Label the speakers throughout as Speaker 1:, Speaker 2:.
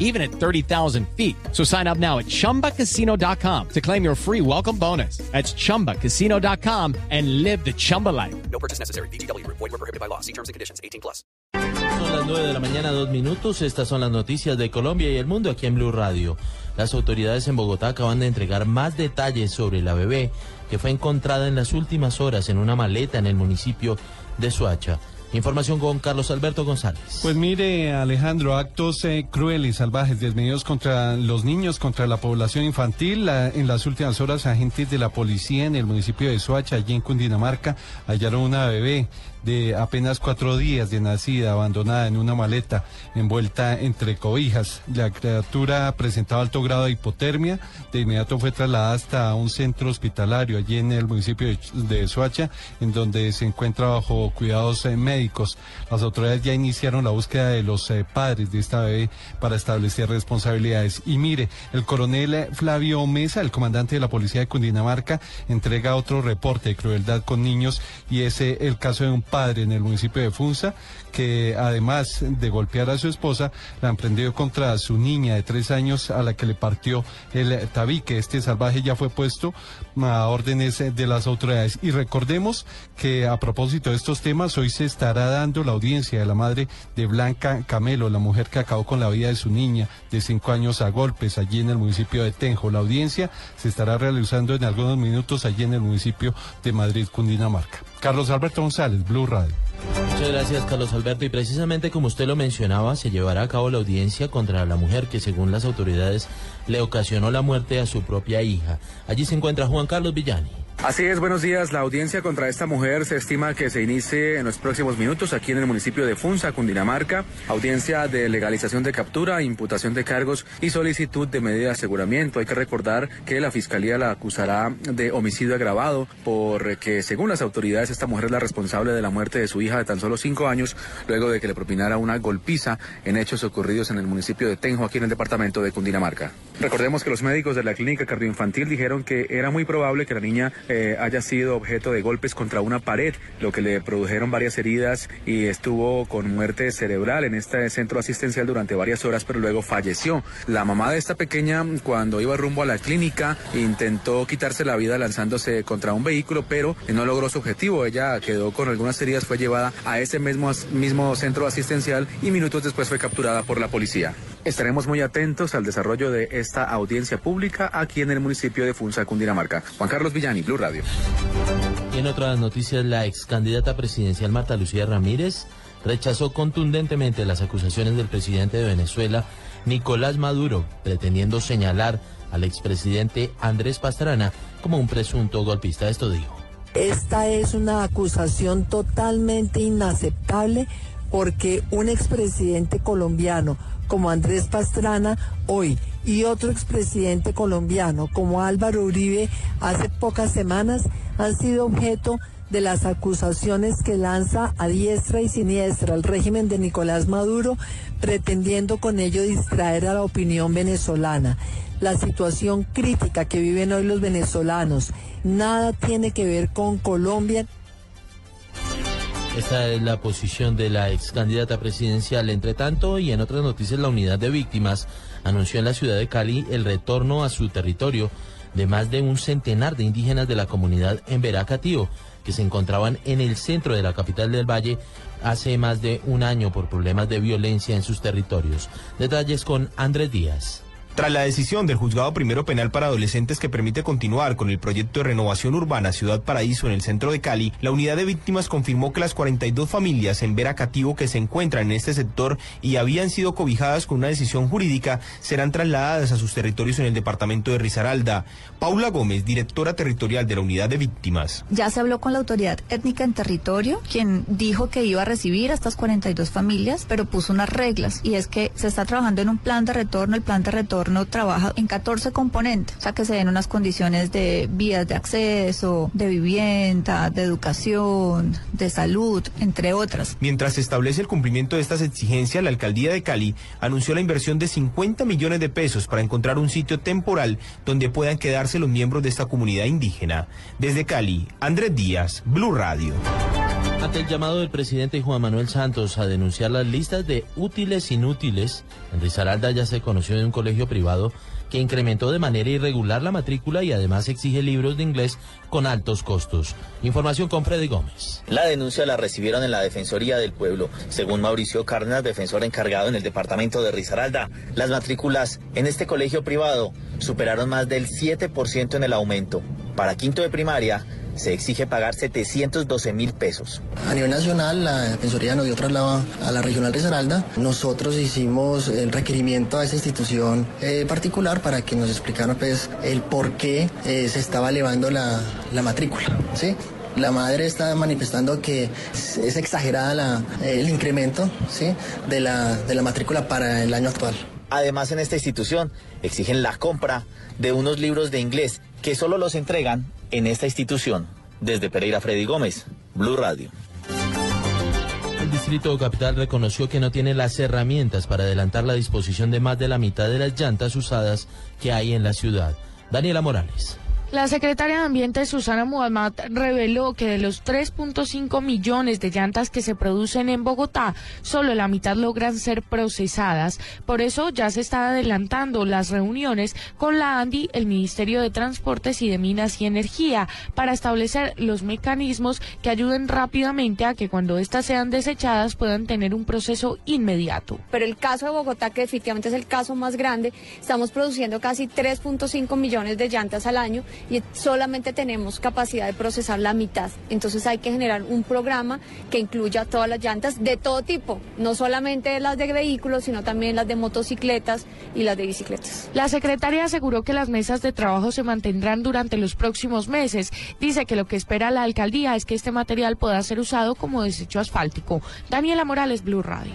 Speaker 1: even at 30,000 feet. So sign up now at chumbacasino.com to claim your free welcome bonus. That's chumbacasino.com and live the Chumba life.
Speaker 2: No purchase necessary. BGW. Void were prohibited by law. See terms and conditions. 18 plus.
Speaker 3: Son las 9 de la mañana, dos minutos. Estas son las noticias de Colombia y el mundo aquí en Blue Radio. Las autoridades en Bogotá acaban de entregar más detalles sobre la bebé que fue encontrada en las últimas horas en una maleta en el municipio de Soacha. Información con Carlos Alberto González.
Speaker 4: Pues mire, Alejandro, actos eh, crueles salvajes desmedidos contra los niños, contra la población infantil. En las últimas horas, agentes de la policía en el municipio de Soacha, allí en Cundinamarca, hallaron una bebé de apenas cuatro días de nacida, abandonada en una maleta, envuelta entre cobijas. La criatura presentaba alto grado de hipotermia. De inmediato fue trasladada hasta un centro hospitalario allí en el municipio de, Ch- de Soacha, en donde se encuentra bajo cuidados eh, médicos. Las autoridades ya iniciaron la búsqueda de los eh, padres de esta bebé para establecer responsabilidades. Y mire, el coronel eh, Flavio Mesa, el comandante de la policía de Cundinamarca, entrega otro reporte de crueldad con niños y es eh, el caso de un padre en el municipio de Funza que además de golpear a su esposa, la emprendió contra su niña de tres años a la que le partió el tabique. Este salvaje ya fue puesto a órdenes de las autoridades. Y recordemos que a propósito de estos temas, hoy se estará dando la audiencia de la madre de Blanca Camelo, la mujer que acabó con la vida de su niña de cinco años a golpes allí en el municipio de Tenjo. La audiencia se estará realizando en algunos minutos allí en el municipio de Madrid, Cundinamarca. Carlos Alberto González, Blue Radio.
Speaker 3: Muchas gracias, Carlos Alberto. Y precisamente como usted lo mencionaba, se llevará a cabo la audiencia contra la mujer que, según las autoridades, le ocasionó la muerte a su propia hija. Allí se encuentra Juan Carlos Villani.
Speaker 5: Así es, buenos días. La audiencia contra esta mujer se estima que se inicie en los próximos minutos aquí en el municipio de Funza, Cundinamarca. Audiencia de legalización de captura, imputación de cargos y solicitud de medida de aseguramiento. Hay que recordar que la fiscalía la acusará de homicidio agravado porque, según las autoridades, esta mujer es la responsable de la muerte de su hija de tan solo cinco años luego de que le propinara una golpiza en hechos ocurridos en el municipio de Tenjo, aquí en el departamento de Cundinamarca. Recordemos que los médicos de la clínica cardioinfantil dijeron que era muy probable que la niña eh, haya sido objeto de golpes contra una pared, lo que le produjeron varias heridas y estuvo con muerte cerebral en este centro asistencial durante varias horas, pero luego falleció. La mamá de esta pequeña, cuando iba rumbo a la clínica, intentó quitarse la vida lanzándose contra un vehículo, pero no logró su objetivo. Ella quedó con algunas heridas, fue llevada a ese mismo, mismo centro asistencial y minutos después fue capturada por la policía. Estaremos muy atentos al desarrollo de esta audiencia pública aquí en el municipio de Funza, Cundinamarca. Juan Carlos Villani, Blue Radio.
Speaker 3: Y en otras noticias, la ex candidata presidencial Marta Lucía Ramírez rechazó contundentemente las acusaciones del presidente de Venezuela, Nicolás Maduro, pretendiendo señalar al expresidente Andrés Pastrana como un presunto golpista. Esto dijo.
Speaker 6: Esta es una acusación totalmente inaceptable porque un expresidente colombiano como Andrés Pastrana hoy y otro expresidente colombiano como Álvaro Uribe hace pocas semanas han sido objeto de las acusaciones que lanza a diestra y siniestra el régimen de Nicolás Maduro, pretendiendo con ello distraer a la opinión venezolana. La situación crítica que viven hoy los venezolanos nada tiene que ver con Colombia.
Speaker 3: Esta es la posición de la ex candidata presidencial. Entre tanto, y en otras noticias, la unidad de víctimas anunció en la ciudad de Cali el retorno a su territorio de más de un centenar de indígenas de la comunidad en Veracatío, que se encontraban en el centro de la capital del Valle hace más de un año por problemas de violencia en sus territorios. Detalles con Andrés Díaz.
Speaker 7: Tras la decisión del Juzgado Primero Penal para Adolescentes que permite continuar con el proyecto de renovación urbana Ciudad Paraíso en el centro de Cali, la unidad de víctimas confirmó que las 42 familias en Veracativo que se encuentran en este sector y habían sido cobijadas con una decisión jurídica serán trasladadas a sus territorios en el departamento de Risaralda. Paula Gómez, directora territorial de la unidad de víctimas.
Speaker 8: Ya se habló con la autoridad étnica en territorio, quien dijo que iba a recibir a estas 42 familias, pero puso unas reglas y es que se está trabajando en un plan de retorno. El plan de retorno trabaja en 14 componentes, o sea que se den unas condiciones de vías de acceso, de vivienda, de educación, de salud, entre otras.
Speaker 7: Mientras se establece el cumplimiento de estas exigencias, la alcaldía de Cali anunció la inversión de 50 millones de pesos para encontrar un sitio temporal donde puedan quedarse los miembros de esta comunidad indígena. Desde Cali, Andrés Díaz, Blue Radio.
Speaker 3: Ante el llamado del presidente Juan Manuel Santos a denunciar las listas de útiles inútiles, en Risaralda ya se conoció de un colegio privado que incrementó de manera irregular la matrícula y además exige libros de inglés con altos costos. Información con Freddy Gómez.
Speaker 9: La denuncia la recibieron en la Defensoría del Pueblo. Según Mauricio Cárdenas, defensor encargado en el departamento de Risaralda, las matrículas en este colegio privado superaron más del 7% en el aumento. Para quinto de primaria, se exige pagar 712 mil pesos.
Speaker 10: A nivel nacional, la Defensoría nos dio traslado a la regional de Risaralda. Nosotros hicimos el requerimiento a esa institución eh, particular para que nos explicaran pues, el por qué eh, se estaba elevando la, la matrícula. ¿sí? La madre está manifestando que es exagerada la, el incremento ¿sí? de, la, de la matrícula para el año actual.
Speaker 9: Además, en esta institución exigen la compra de unos libros de inglés que solo los entregan en esta institución. Desde Pereira, Freddy Gómez, Blue Radio.
Speaker 3: El Distrito Capital reconoció que no tiene las herramientas para adelantar la disposición de más de la mitad de las llantas usadas que hay en la ciudad. Daniela Morales.
Speaker 11: La secretaria de Ambiente Susana Muhammad reveló que de los 3.5 millones de llantas que se producen en Bogotá, solo la mitad logran ser procesadas. Por eso ya se están adelantando las reuniones con la ANDI, el Ministerio de Transportes y de Minas y Energía, para establecer los mecanismos que ayuden rápidamente a que cuando éstas sean desechadas puedan tener un proceso inmediato.
Speaker 12: Pero el caso de Bogotá, que definitivamente es el caso más grande, estamos produciendo casi 3.5 millones de llantas al año y solamente tenemos capacidad de procesar la mitad. Entonces hay que generar un programa que incluya todas las llantas de todo tipo, no solamente las de vehículos, sino también las de motocicletas y las de bicicletas.
Speaker 11: La secretaria aseguró que las mesas de trabajo se mantendrán durante los próximos meses. Dice que lo que espera la alcaldía es que este material pueda ser usado como desecho asfáltico. Daniela Morales, Blue Radio.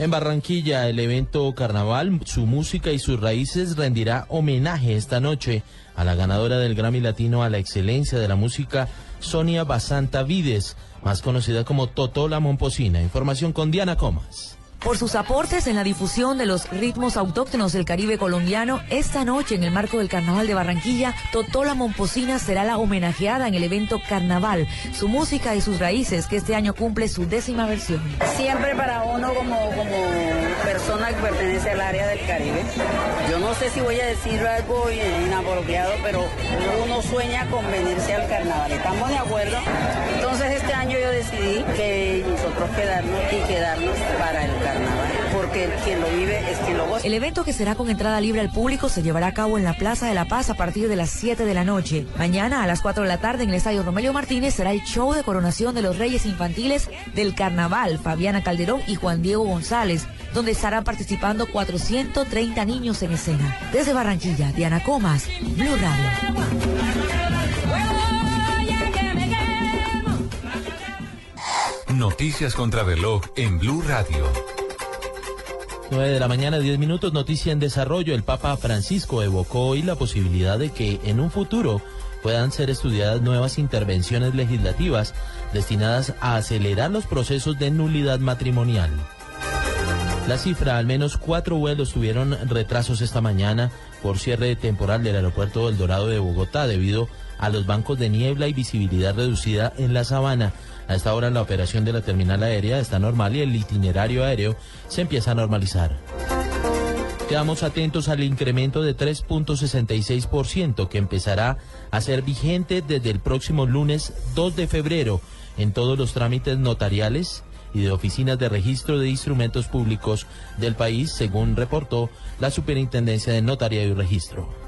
Speaker 3: En Barranquilla, el evento Carnaval, su música y sus raíces rendirá homenaje esta noche a la ganadora del Grammy Latino a la excelencia de la música, Sonia Basanta Vides, más conocida como Totó la Momposina. Información con Diana Comas.
Speaker 13: Por sus aportes en la difusión de los ritmos autóctonos del Caribe colombiano, esta noche en el marco del Carnaval de Barranquilla, Totola Momposina será la homenajeada en el evento Carnaval, su música y sus raíces, que este año cumple su décima versión.
Speaker 14: Siempre para uno como, como persona que pertenece al área del Caribe, yo no sé si voy a decir algo inapropiado, pero uno sueña con venirse al Carnaval. ¿Estamos de acuerdo? Entonces este año yo decidí que nosotros quedarnos y quedarnos para el Carnaval porque quien lo vive es quien lo goza.
Speaker 13: El evento que será con entrada libre al público se llevará a cabo en la Plaza de la Paz a partir de las 7 de la noche. Mañana a las 4 de la tarde en el Estadio Romelio Martínez será el show de coronación de los Reyes Infantiles del Carnaval, Fabiana Calderón y Juan Diego González, donde estarán participando 430 niños en escena. Desde Barranquilla, Diana Comas, Blue Radio.
Speaker 15: Noticias contra reloj en Blue Radio.
Speaker 3: 9 de la mañana, 10 minutos, noticia en desarrollo. El Papa Francisco evocó hoy la posibilidad de que en un futuro puedan ser estudiadas nuevas intervenciones legislativas destinadas a acelerar los procesos de nulidad matrimonial. La cifra, al menos cuatro vuelos tuvieron retrasos esta mañana por cierre temporal del aeropuerto del Dorado de Bogotá debido a los bancos de niebla y visibilidad reducida en la sabana. A esta hora la operación de la terminal aérea está normal y el itinerario aéreo se empieza a normalizar. Quedamos atentos al incremento de 3.66% que empezará a ser vigente desde el próximo lunes 2 de febrero en todos los trámites notariales y de oficinas de registro de instrumentos públicos del país, según reportó la Superintendencia de Notaría y Registro.